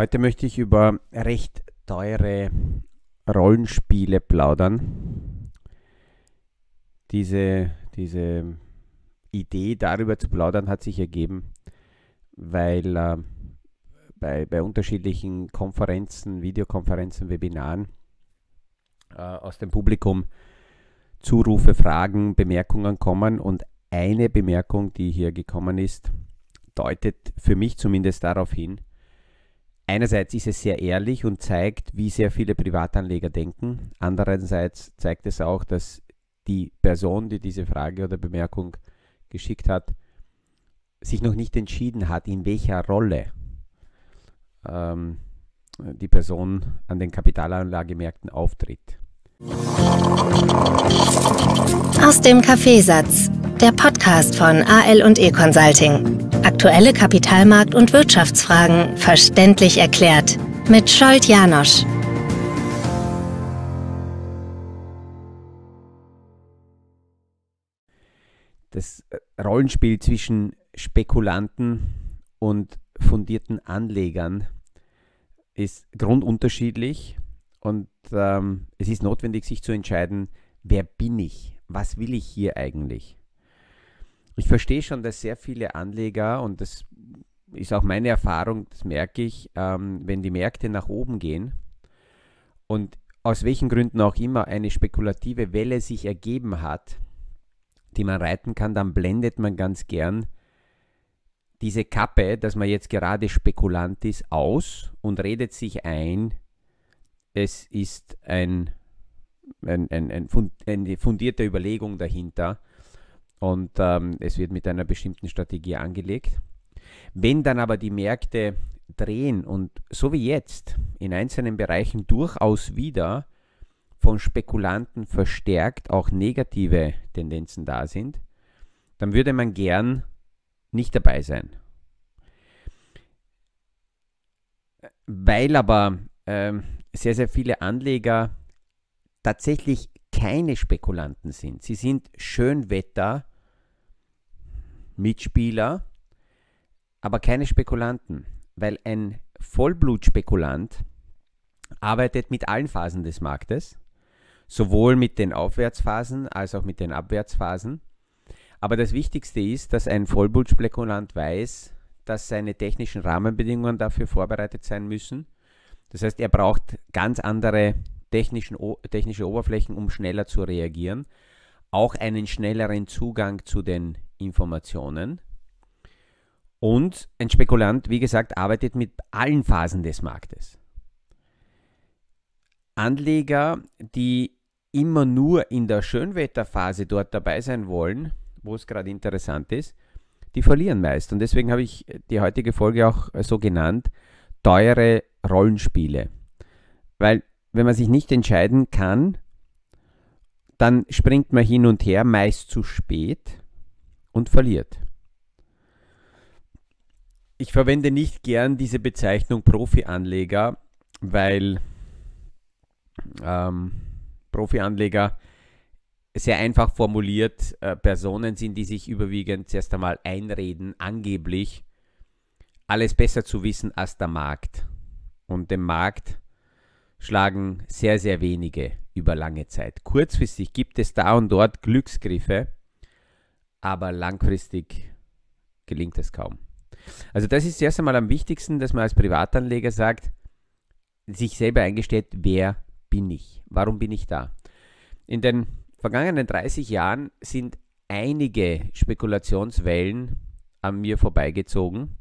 Heute möchte ich über recht teure Rollenspiele plaudern. Diese, diese Idee darüber zu plaudern hat sich ergeben, weil äh, bei, bei unterschiedlichen Konferenzen, Videokonferenzen, Webinaren äh, aus dem Publikum Zurufe, Fragen, Bemerkungen kommen und eine Bemerkung, die hier gekommen ist, deutet für mich zumindest darauf hin, einerseits ist es sehr ehrlich und zeigt, wie sehr viele Privatanleger denken. Andererseits zeigt es auch, dass die Person, die diese Frage oder Bemerkung geschickt hat, sich noch nicht entschieden hat, in welcher Rolle ähm, die Person an den Kapitalanlagemärkten auftritt. Aus dem Kaffeesatz, der Podcast von AL und E Consulting. Aktuelle Kapitalmarkt- und Wirtschaftsfragen verständlich erklärt mit Scholt Janosch. Das Rollenspiel zwischen Spekulanten und fundierten Anlegern ist grundunterschiedlich und ähm, es ist notwendig, sich zu entscheiden, wer bin ich, was will ich hier eigentlich. Ich verstehe schon, dass sehr viele Anleger, und das ist auch meine Erfahrung, das merke ich, ähm, wenn die Märkte nach oben gehen und aus welchen Gründen auch immer eine spekulative Welle sich ergeben hat, die man reiten kann, dann blendet man ganz gern diese Kappe, dass man jetzt gerade Spekulant ist, aus und redet sich ein, es ist ein, ein, ein, ein eine fundierte Überlegung dahinter und ähm, es wird mit einer bestimmten Strategie angelegt. Wenn dann aber die Märkte drehen und so wie jetzt in einzelnen Bereichen durchaus wieder von Spekulanten verstärkt auch negative Tendenzen da sind, dann würde man gern nicht dabei sein. Weil aber äh, sehr, sehr viele Anleger tatsächlich keine Spekulanten sind. Sie sind Schönwetter, Mitspieler, aber keine Spekulanten, weil ein Vollblutspekulant arbeitet mit allen Phasen des Marktes, sowohl mit den Aufwärtsphasen als auch mit den Abwärtsphasen. Aber das Wichtigste ist, dass ein Vollblutspekulant weiß, dass seine technischen Rahmenbedingungen dafür vorbereitet sein müssen. Das heißt, er braucht ganz andere technische Oberflächen, um schneller zu reagieren. Auch einen schnelleren Zugang zu den Informationen. Und ein Spekulant, wie gesagt, arbeitet mit allen Phasen des Marktes. Anleger, die immer nur in der Schönwetterphase dort dabei sein wollen, wo es gerade interessant ist, die verlieren meist. Und deswegen habe ich die heutige Folge auch so genannt, teure Rollenspiele. Weil wenn man sich nicht entscheiden kann, dann springt man hin und her, meist zu spät und verliert. Ich verwende nicht gern diese Bezeichnung Profi-Anleger, weil ähm, Profi-Anleger sehr einfach formuliert äh, Personen sind, die sich überwiegend zuerst einmal einreden, angeblich alles besser zu wissen als der Markt. Und dem Markt schlagen sehr, sehr wenige über lange Zeit. Kurzfristig gibt es da und dort Glücksgriffe, aber langfristig gelingt es kaum. Also das ist erst einmal am wichtigsten, dass man als Privatanleger sagt, sich selber eingesteht, wer bin ich? Warum bin ich da? In den vergangenen 30 Jahren sind einige Spekulationswellen an mir vorbeigezogen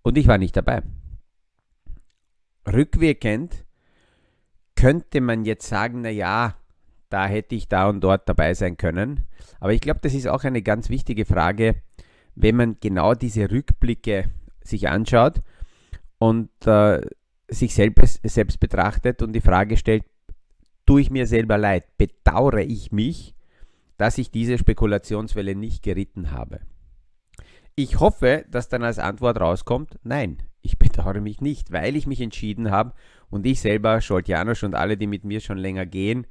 und ich war nicht dabei. Rückwirkend könnte man jetzt sagen, naja, da hätte ich da und dort dabei sein können. Aber ich glaube, das ist auch eine ganz wichtige Frage, wenn man genau diese Rückblicke sich anschaut und äh, sich selbst, selbst betrachtet und die Frage stellt, tue ich mir selber leid, bedauere ich mich, dass ich diese Spekulationswelle nicht geritten habe. Ich hoffe, dass dann als Antwort rauskommt, nein, ich bedauere mich nicht, weil ich mich entschieden habe und ich selber, Scholt Janosch und alle, die mit mir schon länger gehen,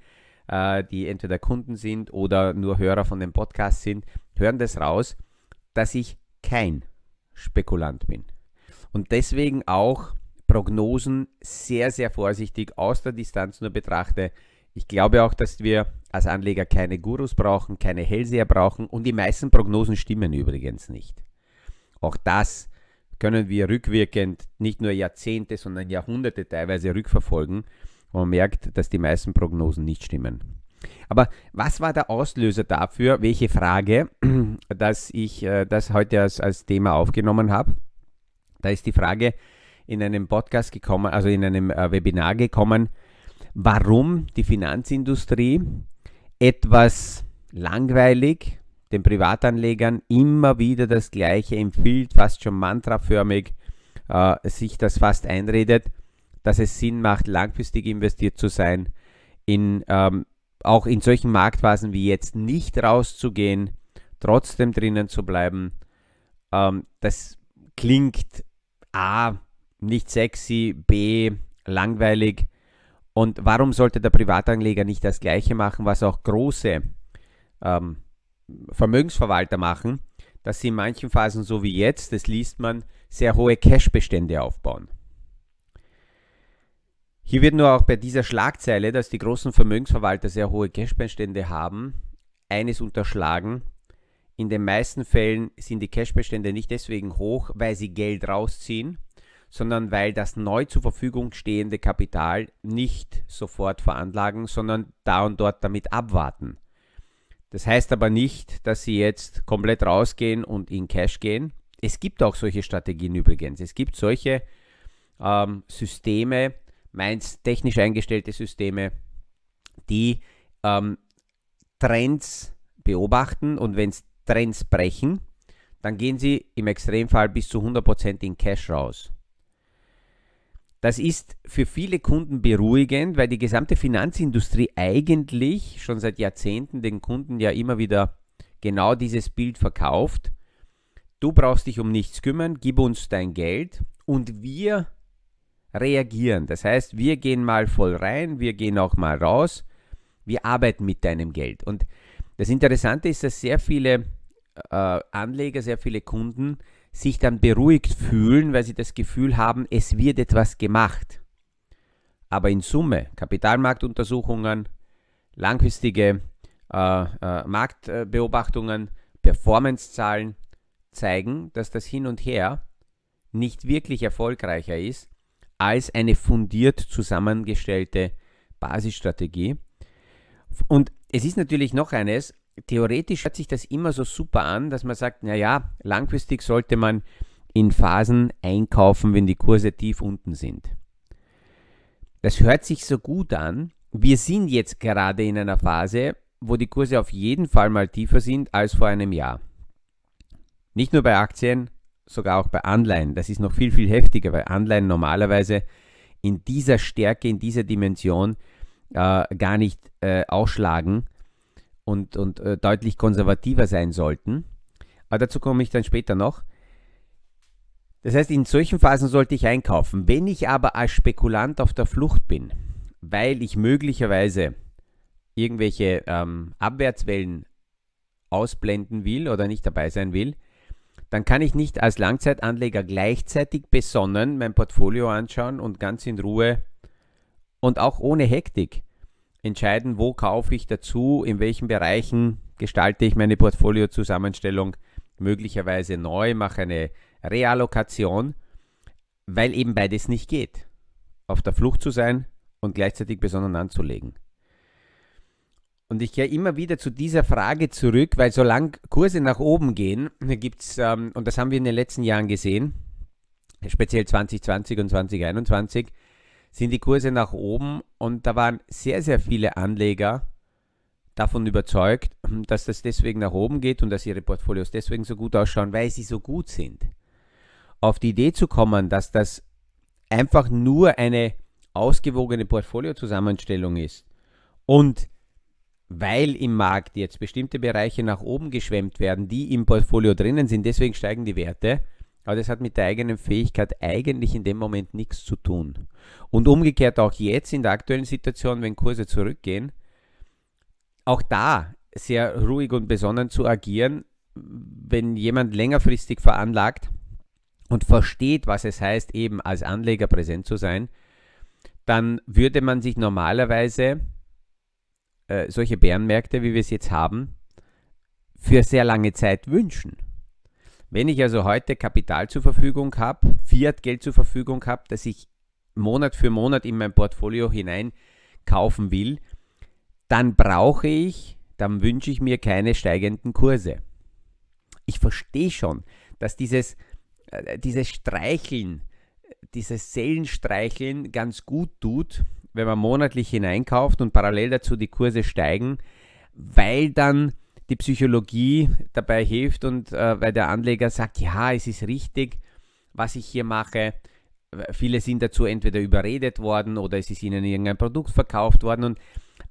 äh, die entweder Kunden sind oder nur Hörer von dem Podcast sind, hören das raus, dass ich kein Spekulant bin. Und deswegen auch Prognosen sehr, sehr vorsichtig aus der Distanz nur betrachte. Ich glaube auch, dass wir als Anleger keine Gurus brauchen, keine Hellseher brauchen und die meisten Prognosen stimmen übrigens nicht. Auch das können wir rückwirkend nicht nur Jahrzehnte, sondern Jahrhunderte teilweise rückverfolgen und man merkt, dass die meisten Prognosen nicht stimmen. Aber was war der Auslöser dafür, welche Frage, dass ich äh, das heute als, als Thema aufgenommen habe? Da ist die Frage in einem Podcast gekommen, also in einem äh, Webinar gekommen, warum die Finanzindustrie etwas langweilig den Privatanlegern immer wieder das Gleiche empfiehlt, fast schon mantraförmig äh, sich das fast einredet, dass es Sinn macht, langfristig investiert zu sein, in, ähm, auch in solchen Marktphasen wie jetzt nicht rauszugehen, trotzdem drinnen zu bleiben. Ähm, das klingt A, nicht sexy, B, langweilig. Und warum sollte der Privatanleger nicht das Gleiche machen, was auch große ähm, Vermögensverwalter machen, dass sie in manchen Phasen, so wie jetzt, das liest man, sehr hohe Cashbestände aufbauen. Hier wird nur auch bei dieser Schlagzeile, dass die großen Vermögensverwalter sehr hohe Cashbestände haben, eines unterschlagen. In den meisten Fällen sind die Cashbestände nicht deswegen hoch, weil sie Geld rausziehen, sondern weil das neu zur Verfügung stehende Kapital nicht sofort veranlagen, sondern da und dort damit abwarten. Das heißt aber nicht, dass sie jetzt komplett rausgehen und in Cash gehen. Es gibt auch solche Strategien übrigens. Es gibt solche ähm, Systeme, meins technisch eingestellte Systeme, die ähm, Trends beobachten und wenn Trends brechen, dann gehen sie im Extremfall bis zu 100% in Cash raus. Das ist für viele Kunden beruhigend, weil die gesamte Finanzindustrie eigentlich schon seit Jahrzehnten den Kunden ja immer wieder genau dieses Bild verkauft. Du brauchst dich um nichts kümmern, gib uns dein Geld und wir reagieren. Das heißt, wir gehen mal voll rein, wir gehen auch mal raus, wir arbeiten mit deinem Geld. Und das Interessante ist, dass sehr viele äh, Anleger, sehr viele Kunden sich dann beruhigt fühlen, weil sie das Gefühl haben, es wird etwas gemacht. Aber in Summe, Kapitalmarktuntersuchungen, langfristige äh, äh, Marktbeobachtungen, Performancezahlen zeigen, dass das Hin und Her nicht wirklich erfolgreicher ist als eine fundiert zusammengestellte Basisstrategie. Und es ist natürlich noch eines, theoretisch hört sich das immer so super an, dass man sagt, naja, langfristig sollte man in Phasen einkaufen, wenn die Kurse tief unten sind. Das hört sich so gut an. Wir sind jetzt gerade in einer Phase, wo die Kurse auf jeden Fall mal tiefer sind als vor einem Jahr. Nicht nur bei Aktien, sogar auch bei Anleihen. Das ist noch viel, viel heftiger, weil Anleihen normalerweise in dieser Stärke, in dieser Dimension äh, gar nicht äh, ausschlagen und, und äh, deutlich konservativer sein sollten. Aber dazu komme ich dann später noch. Das heißt, in solchen Phasen sollte ich einkaufen. Wenn ich aber als Spekulant auf der Flucht bin, weil ich möglicherweise irgendwelche ähm, Abwärtswellen ausblenden will oder nicht dabei sein will, dann kann ich nicht als Langzeitanleger gleichzeitig besonnen mein Portfolio anschauen und ganz in Ruhe und auch ohne Hektik entscheiden, wo kaufe ich dazu, in welchen Bereichen gestalte ich meine Portfoliozusammenstellung möglicherweise neu, mache eine Reallokation, weil eben beides nicht geht. Auf der Flucht zu sein und gleichzeitig besonnen anzulegen. Und ich gehe immer wieder zu dieser Frage zurück, weil solange Kurse nach oben gehen, gibt es, ähm, und das haben wir in den letzten Jahren gesehen, speziell 2020 und 2021, sind die Kurse nach oben und da waren sehr, sehr viele Anleger davon überzeugt, dass das deswegen nach oben geht und dass ihre Portfolios deswegen so gut ausschauen, weil sie so gut sind. Auf die Idee zu kommen, dass das einfach nur eine ausgewogene Portfoliozusammenstellung ist und weil im Markt jetzt bestimmte Bereiche nach oben geschwemmt werden, die im Portfolio drinnen sind, deswegen steigen die Werte, aber das hat mit der eigenen Fähigkeit eigentlich in dem Moment nichts zu tun. Und umgekehrt auch jetzt in der aktuellen Situation, wenn Kurse zurückgehen, auch da sehr ruhig und besonnen zu agieren, wenn jemand längerfristig veranlagt und versteht, was es heißt, eben als Anleger präsent zu sein, dann würde man sich normalerweise äh, solche Bärenmärkte, wie wir es jetzt haben, für sehr lange Zeit wünschen. Wenn ich also heute Kapital zur Verfügung habe, Fiat-Geld zur Verfügung habe, das ich Monat für Monat in mein Portfolio hinein kaufen will, dann brauche ich, dann wünsche ich mir keine steigenden Kurse. Ich verstehe schon, dass dieses äh, dieses Streicheln, dieses Sellenstreicheln ganz gut tut, wenn man monatlich hineinkauft und parallel dazu die Kurse steigen, weil dann die Psychologie dabei hilft und äh, weil der Anleger sagt, ja, es ist richtig, was ich hier mache. Viele sind dazu entweder überredet worden oder es ist ihnen irgendein Produkt verkauft worden und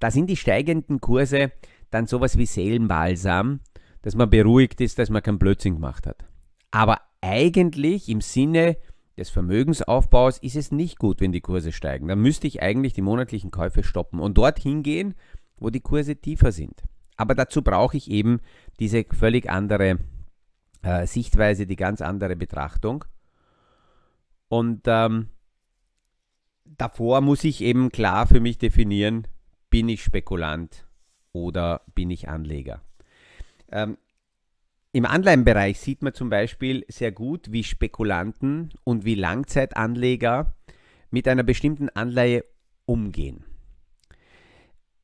da sind die steigenden Kurse dann sowas wie Seelenbalsam, dass man beruhigt ist, dass man keinen Blödsinn gemacht hat. Aber eigentlich im Sinne des Vermögensaufbaus ist es nicht gut, wenn die Kurse steigen. Dann müsste ich eigentlich die monatlichen Käufe stoppen und dorthin gehen, wo die Kurse tiefer sind. Aber dazu brauche ich eben diese völlig andere äh, Sichtweise, die ganz andere Betrachtung. Und ähm, davor muss ich eben klar für mich definieren, bin ich Spekulant oder bin ich Anleger. Ähm, im Anleihenbereich sieht man zum Beispiel sehr gut, wie Spekulanten und wie Langzeitanleger mit einer bestimmten Anleihe umgehen.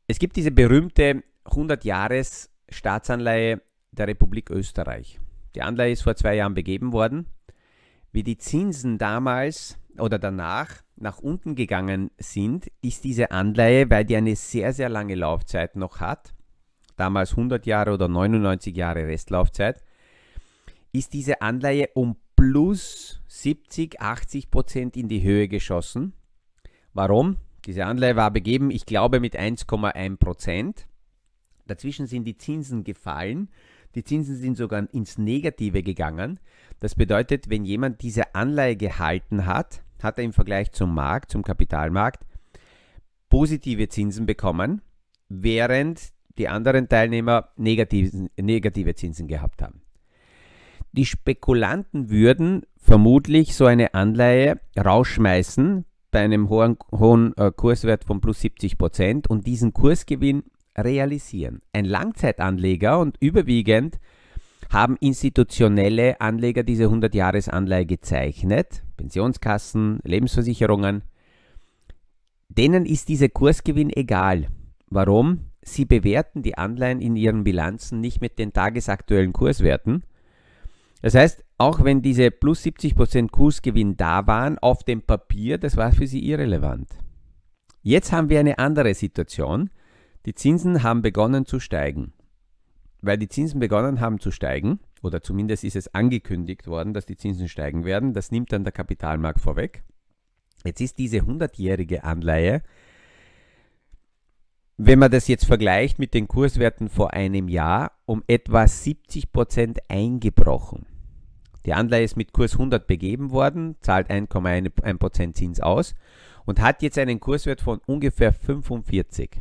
Es gibt diese berühmte 100-Jahres-Staatsanleihe der Republik Österreich. Die Anleihe ist vor zwei Jahren begeben worden. Wie die Zinsen damals oder danach nach unten gegangen sind, ist diese Anleihe, weil die eine sehr, sehr lange Laufzeit noch hat, damals 100 Jahre oder 99 Jahre Restlaufzeit, ist diese Anleihe um plus 70, 80 Prozent in die Höhe geschossen. Warum? Diese Anleihe war begeben, ich glaube, mit 1,1 Prozent. Dazwischen sind die Zinsen gefallen. Die Zinsen sind sogar ins Negative gegangen. Das bedeutet, wenn jemand diese Anleihe gehalten hat, hat er im Vergleich zum Markt, zum Kapitalmarkt, positive Zinsen bekommen, während die anderen Teilnehmer negative, negative Zinsen gehabt haben. Die Spekulanten würden vermutlich so eine Anleihe rausschmeißen bei einem hohen, hohen äh, Kurswert von plus 70 Prozent und diesen Kursgewinn realisieren. Ein Langzeitanleger und überwiegend haben institutionelle Anleger diese 100-Jahres-Anleihe gezeichnet, Pensionskassen, Lebensversicherungen. Denen ist dieser Kursgewinn egal. Warum? Sie bewerten die Anleihen in ihren Bilanzen nicht mit den tagesaktuellen Kurswerten. Das heißt, auch wenn diese plus 70% Kursgewinn da waren, auf dem Papier, das war für sie irrelevant. Jetzt haben wir eine andere Situation. Die Zinsen haben begonnen zu steigen. Weil die Zinsen begonnen haben zu steigen, oder zumindest ist es angekündigt worden, dass die Zinsen steigen werden, das nimmt dann der Kapitalmarkt vorweg. Jetzt ist diese 100-jährige Anleihe wenn man das jetzt vergleicht mit den Kurswerten vor einem Jahr, um etwa 70% eingebrochen. Die Anleihe ist mit Kurs 100 begeben worden, zahlt 1,1% Zins aus und hat jetzt einen Kurswert von ungefähr 45.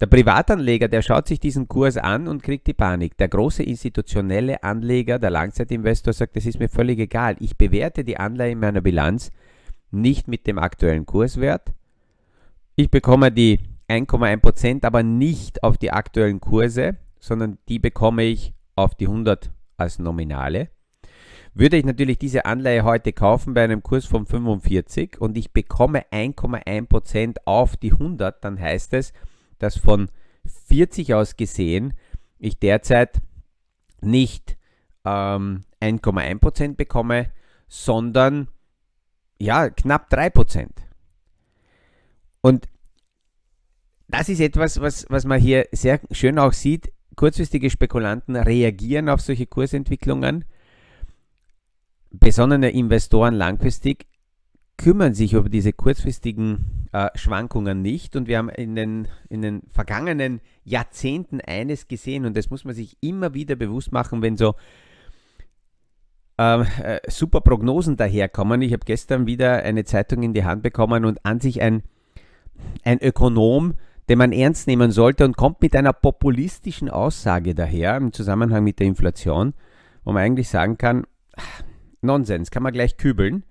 Der Privatanleger, der schaut sich diesen Kurs an und kriegt die Panik. Der große institutionelle Anleger, der Langzeitinvestor sagt, das ist mir völlig egal. Ich bewerte die Anleihe in meiner Bilanz nicht mit dem aktuellen Kurswert. Ich bekomme die 1,1%, aber nicht auf die aktuellen Kurse, sondern die bekomme ich auf die 100 als Nominale. Würde ich natürlich diese Anleihe heute kaufen bei einem Kurs von 45 und ich bekomme 1,1% auf die 100, dann heißt es, dass von 40 aus gesehen ich derzeit nicht ähm, 1,1% bekomme, sondern ja, knapp 3%. Und das ist etwas, was, was man hier sehr schön auch sieht. Kurzfristige Spekulanten reagieren auf solche Kursentwicklungen. Besonnene Investoren langfristig kümmern sich über diese kurzfristigen äh, Schwankungen nicht. Und wir haben in den, in den vergangenen Jahrzehnten eines gesehen, und das muss man sich immer wieder bewusst machen, wenn so ähm, äh, super Prognosen daherkommen. Ich habe gestern wieder eine Zeitung in die Hand bekommen und an sich ein, ein Ökonom, den man ernst nehmen sollte und kommt mit einer populistischen Aussage daher im Zusammenhang mit der Inflation, wo man eigentlich sagen kann, Nonsens, kann man gleich kübeln.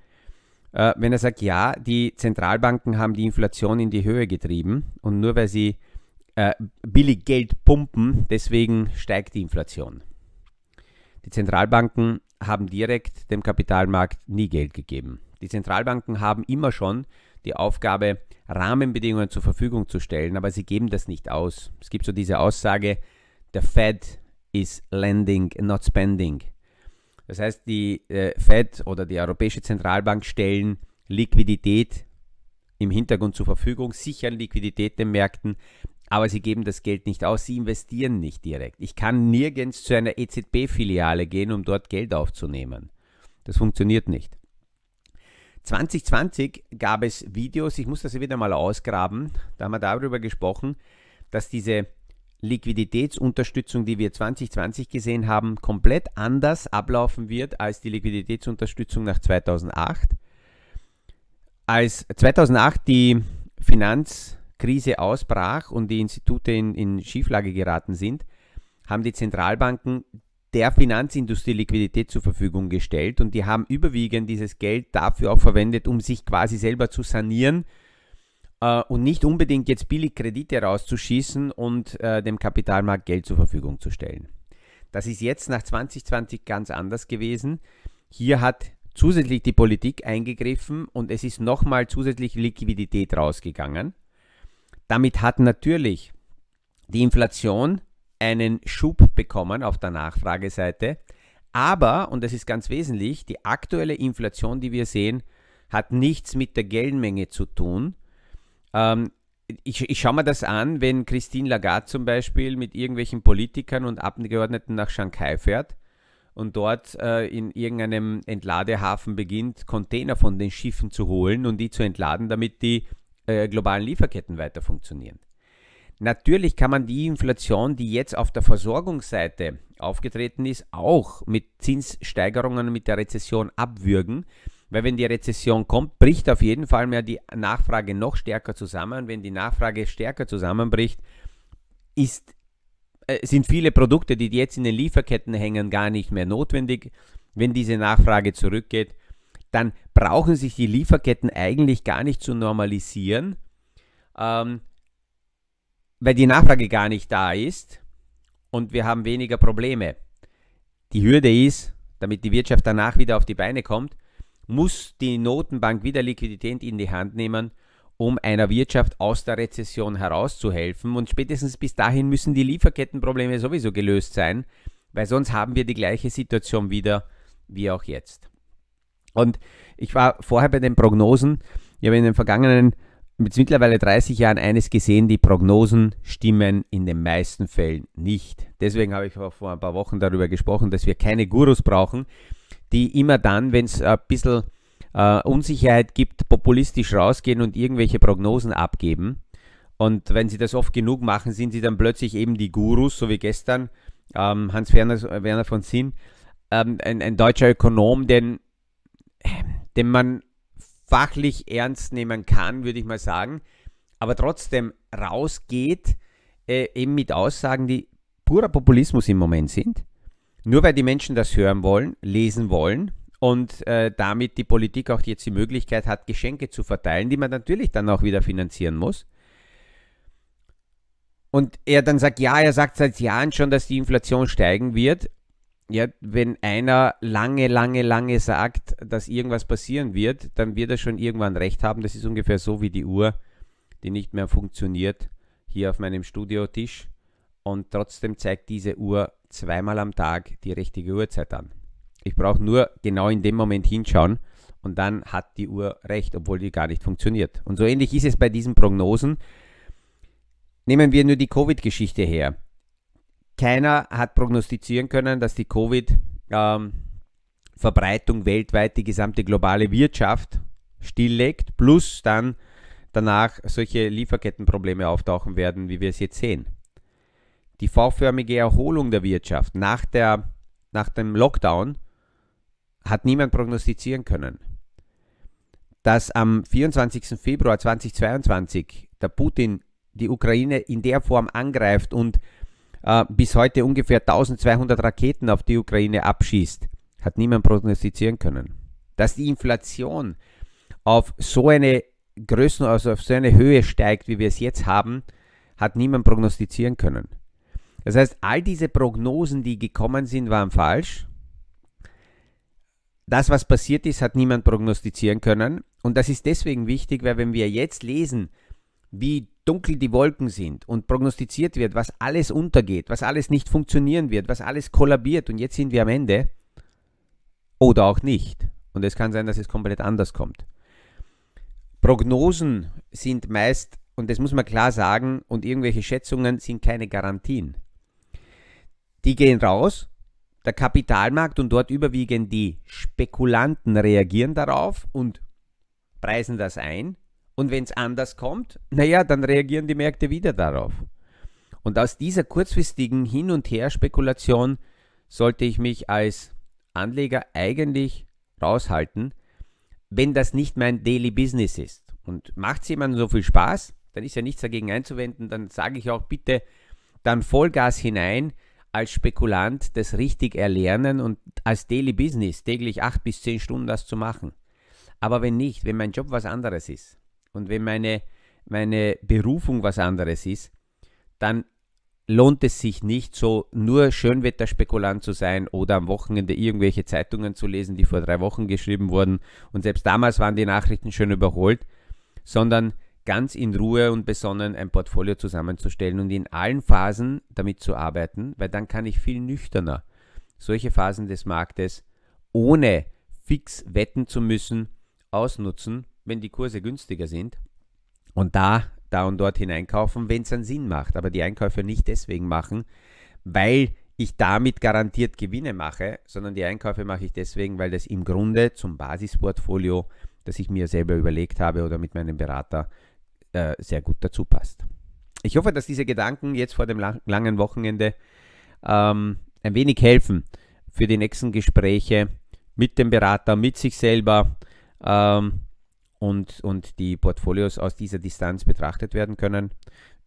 Äh, wenn er sagt, ja, die Zentralbanken haben die Inflation in die Höhe getrieben und nur weil sie äh, billig Geld pumpen, deswegen steigt die Inflation. Die Zentralbanken haben direkt dem Kapitalmarkt nie Geld gegeben. Die Zentralbanken haben immer schon die Aufgabe, Rahmenbedingungen zur Verfügung zu stellen, aber sie geben das nicht aus. Es gibt so diese Aussage, der Fed is lending, not spending. Das heißt, die äh, Fed oder die Europäische Zentralbank stellen Liquidität im Hintergrund zur Verfügung, sichern Liquidität den Märkten, aber sie geben das Geld nicht aus, sie investieren nicht direkt. Ich kann nirgends zu einer EZB-Filiale gehen, um dort Geld aufzunehmen. Das funktioniert nicht. 2020 gab es Videos, ich muss das wieder mal ausgraben, da haben wir darüber gesprochen, dass diese Liquiditätsunterstützung, die wir 2020 gesehen haben, komplett anders ablaufen wird als die Liquiditätsunterstützung nach 2008. Als 2008 die Finanzkrise ausbrach und die Institute in, in Schieflage geraten sind, haben die Zentralbanken der Finanzindustrie Liquidität zur Verfügung gestellt und die haben überwiegend dieses Geld dafür auch verwendet, um sich quasi selber zu sanieren und nicht unbedingt jetzt billig Kredite rauszuschießen und äh, dem Kapitalmarkt Geld zur Verfügung zu stellen. Das ist jetzt nach 2020 ganz anders gewesen. Hier hat zusätzlich die Politik eingegriffen und es ist nochmal zusätzlich Liquidität rausgegangen. Damit hat natürlich die Inflation einen Schub bekommen auf der Nachfrageseite. Aber, und das ist ganz wesentlich, die aktuelle Inflation, die wir sehen, hat nichts mit der Geldmenge zu tun. Ähm, ich, ich schaue mir das an, wenn Christine Lagarde zum Beispiel mit irgendwelchen Politikern und Abgeordneten nach Shanghai fährt und dort äh, in irgendeinem Entladehafen beginnt, Container von den Schiffen zu holen und die zu entladen, damit die äh, globalen Lieferketten weiter funktionieren. Natürlich kann man die Inflation, die jetzt auf der Versorgungsseite aufgetreten ist, auch mit Zinssteigerungen und mit der Rezession abwürgen. Weil wenn die Rezession kommt, bricht auf jeden Fall mehr die Nachfrage noch stärker zusammen. Wenn die Nachfrage stärker zusammenbricht, ist, äh, sind viele Produkte, die jetzt in den Lieferketten hängen, gar nicht mehr notwendig. Wenn diese Nachfrage zurückgeht, dann brauchen sich die Lieferketten eigentlich gar nicht zu normalisieren. Ähm, weil die Nachfrage gar nicht da ist und wir haben weniger Probleme. Die Hürde ist, damit die Wirtschaft danach wieder auf die Beine kommt, muss die Notenbank wieder Liquidität in die Hand nehmen, um einer Wirtschaft aus der Rezession herauszuhelfen. Und spätestens bis dahin müssen die Lieferkettenprobleme sowieso gelöst sein, weil sonst haben wir die gleiche Situation wieder wie auch jetzt. Und ich war vorher bei den Prognosen. Ich habe in den vergangenen mit mittlerweile 30 Jahren eines gesehen, die Prognosen stimmen in den meisten Fällen nicht. Deswegen habe ich vor ein paar Wochen darüber gesprochen, dass wir keine Gurus brauchen, die immer dann, wenn es ein bisschen äh, Unsicherheit gibt, populistisch rausgehen und irgendwelche Prognosen abgeben. Und wenn sie das oft genug machen, sind sie dann plötzlich eben die Gurus, so wie gestern ähm, Hans Werner, Werner von Sinn, ähm, ein, ein, deutscher Ökonom, den, den man fachlich ernst nehmen kann, würde ich mal sagen, aber trotzdem rausgeht, äh, eben mit Aussagen, die purer Populismus im Moment sind. Nur weil die Menschen das hören wollen, lesen wollen und äh, damit die Politik auch jetzt die Möglichkeit hat, Geschenke zu verteilen, die man natürlich dann auch wieder finanzieren muss. Und er dann sagt, ja, er sagt seit Jahren schon, dass die Inflation steigen wird ja, wenn einer lange, lange, lange sagt, dass irgendwas passieren wird, dann wird er schon irgendwann recht haben. Das ist ungefähr so wie die Uhr, die nicht mehr funktioniert, hier auf meinem Studiotisch. Und trotzdem zeigt diese Uhr zweimal am Tag die richtige Uhrzeit an. Ich brauche nur genau in dem Moment hinschauen und dann hat die Uhr recht, obwohl die gar nicht funktioniert. Und so ähnlich ist es bei diesen Prognosen. Nehmen wir nur die Covid-Geschichte her. Keiner hat prognostizieren können, dass die Covid-Verbreitung ähm, weltweit die gesamte globale Wirtschaft stilllegt, plus dann danach solche Lieferkettenprobleme auftauchen werden, wie wir es jetzt sehen. Die V-förmige Erholung der Wirtschaft nach, der, nach dem Lockdown hat niemand prognostizieren können. Dass am 24. Februar 2022 der Putin die Ukraine in der Form angreift und äh, bis heute ungefähr 1200 Raketen auf die Ukraine abschießt, hat niemand prognostizieren können. Dass die Inflation auf so eine Größen, also auf so eine Höhe steigt, wie wir es jetzt haben, hat niemand prognostizieren können. Das heißt, all diese Prognosen, die gekommen sind, waren falsch. Das, was passiert ist, hat niemand prognostizieren können. Und das ist deswegen wichtig, weil wenn wir jetzt lesen, wie dunkel die Wolken sind und prognostiziert wird, was alles untergeht, was alles nicht funktionieren wird, was alles kollabiert und jetzt sind wir am Ende oder auch nicht. Und es kann sein, dass es komplett anders kommt. Prognosen sind meist, und das muss man klar sagen, und irgendwelche Schätzungen sind keine Garantien. Die gehen raus, der Kapitalmarkt und dort überwiegend die Spekulanten reagieren darauf und preisen das ein. Und wenn es anders kommt, naja, dann reagieren die Märkte wieder darauf. Und aus dieser kurzfristigen Hin- und Her-Spekulation sollte ich mich als Anleger eigentlich raushalten, wenn das nicht mein Daily Business ist. Und macht es jemandem so viel Spaß, dann ist ja nichts dagegen einzuwenden, dann sage ich auch bitte dann Vollgas hinein als Spekulant das richtig erlernen und als Daily Business täglich acht bis zehn Stunden das zu machen. Aber wenn nicht, wenn mein Job was anderes ist und wenn meine, meine Berufung was anderes ist, dann lohnt es sich nicht, so nur Schönwetterspekulant zu sein oder am Wochenende irgendwelche Zeitungen zu lesen, die vor drei Wochen geschrieben wurden. Und selbst damals waren die Nachrichten schon überholt, sondern ganz in Ruhe und besonnen ein Portfolio zusammenzustellen und in allen Phasen damit zu arbeiten, weil dann kann ich viel nüchterner solche Phasen des Marktes ohne fix wetten zu müssen, ausnutzen, wenn die Kurse günstiger sind und da, da und dort hineinkaufen, wenn es einen Sinn macht. Aber die Einkäufe nicht deswegen machen, weil ich damit garantiert Gewinne mache, sondern die Einkäufe mache ich deswegen, weil das im Grunde zum Basisportfolio, das ich mir selber überlegt habe oder mit meinem Berater äh, sehr gut dazu passt. Ich hoffe, dass diese Gedanken jetzt vor dem lang langen Wochenende ähm, ein wenig helfen für die nächsten Gespräche mit dem Berater, mit sich selber ähm, und, und die Portfolios aus dieser Distanz betrachtet werden können.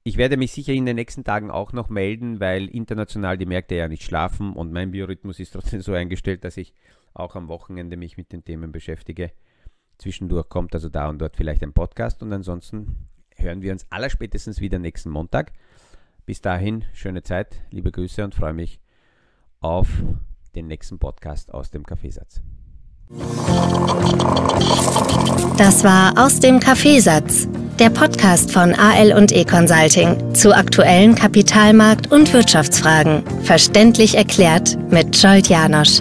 Ich werde mich sicher in den nächsten Tagen auch noch melden, weil international die Märkte ja nicht schlafen und mein Biorhythmus ist trotzdem so eingestellt, dass ich auch am Wochenende mich mit den Themen beschäftige. Zwischendurch kommt also da und dort vielleicht ein Podcast und ansonsten hören wir uns allerspätestens wieder nächsten Montag. Bis dahin, schöne Zeit, liebe Grüße und freue mich auf den nächsten Podcast aus dem Kaffeesatz. Das war aus dem Kaffeesatz, der Podcast von AL und E Consulting zu aktuellen Kapitalmarkt- und Wirtschaftsfragen, verständlich erklärt mit Scholt Janosch.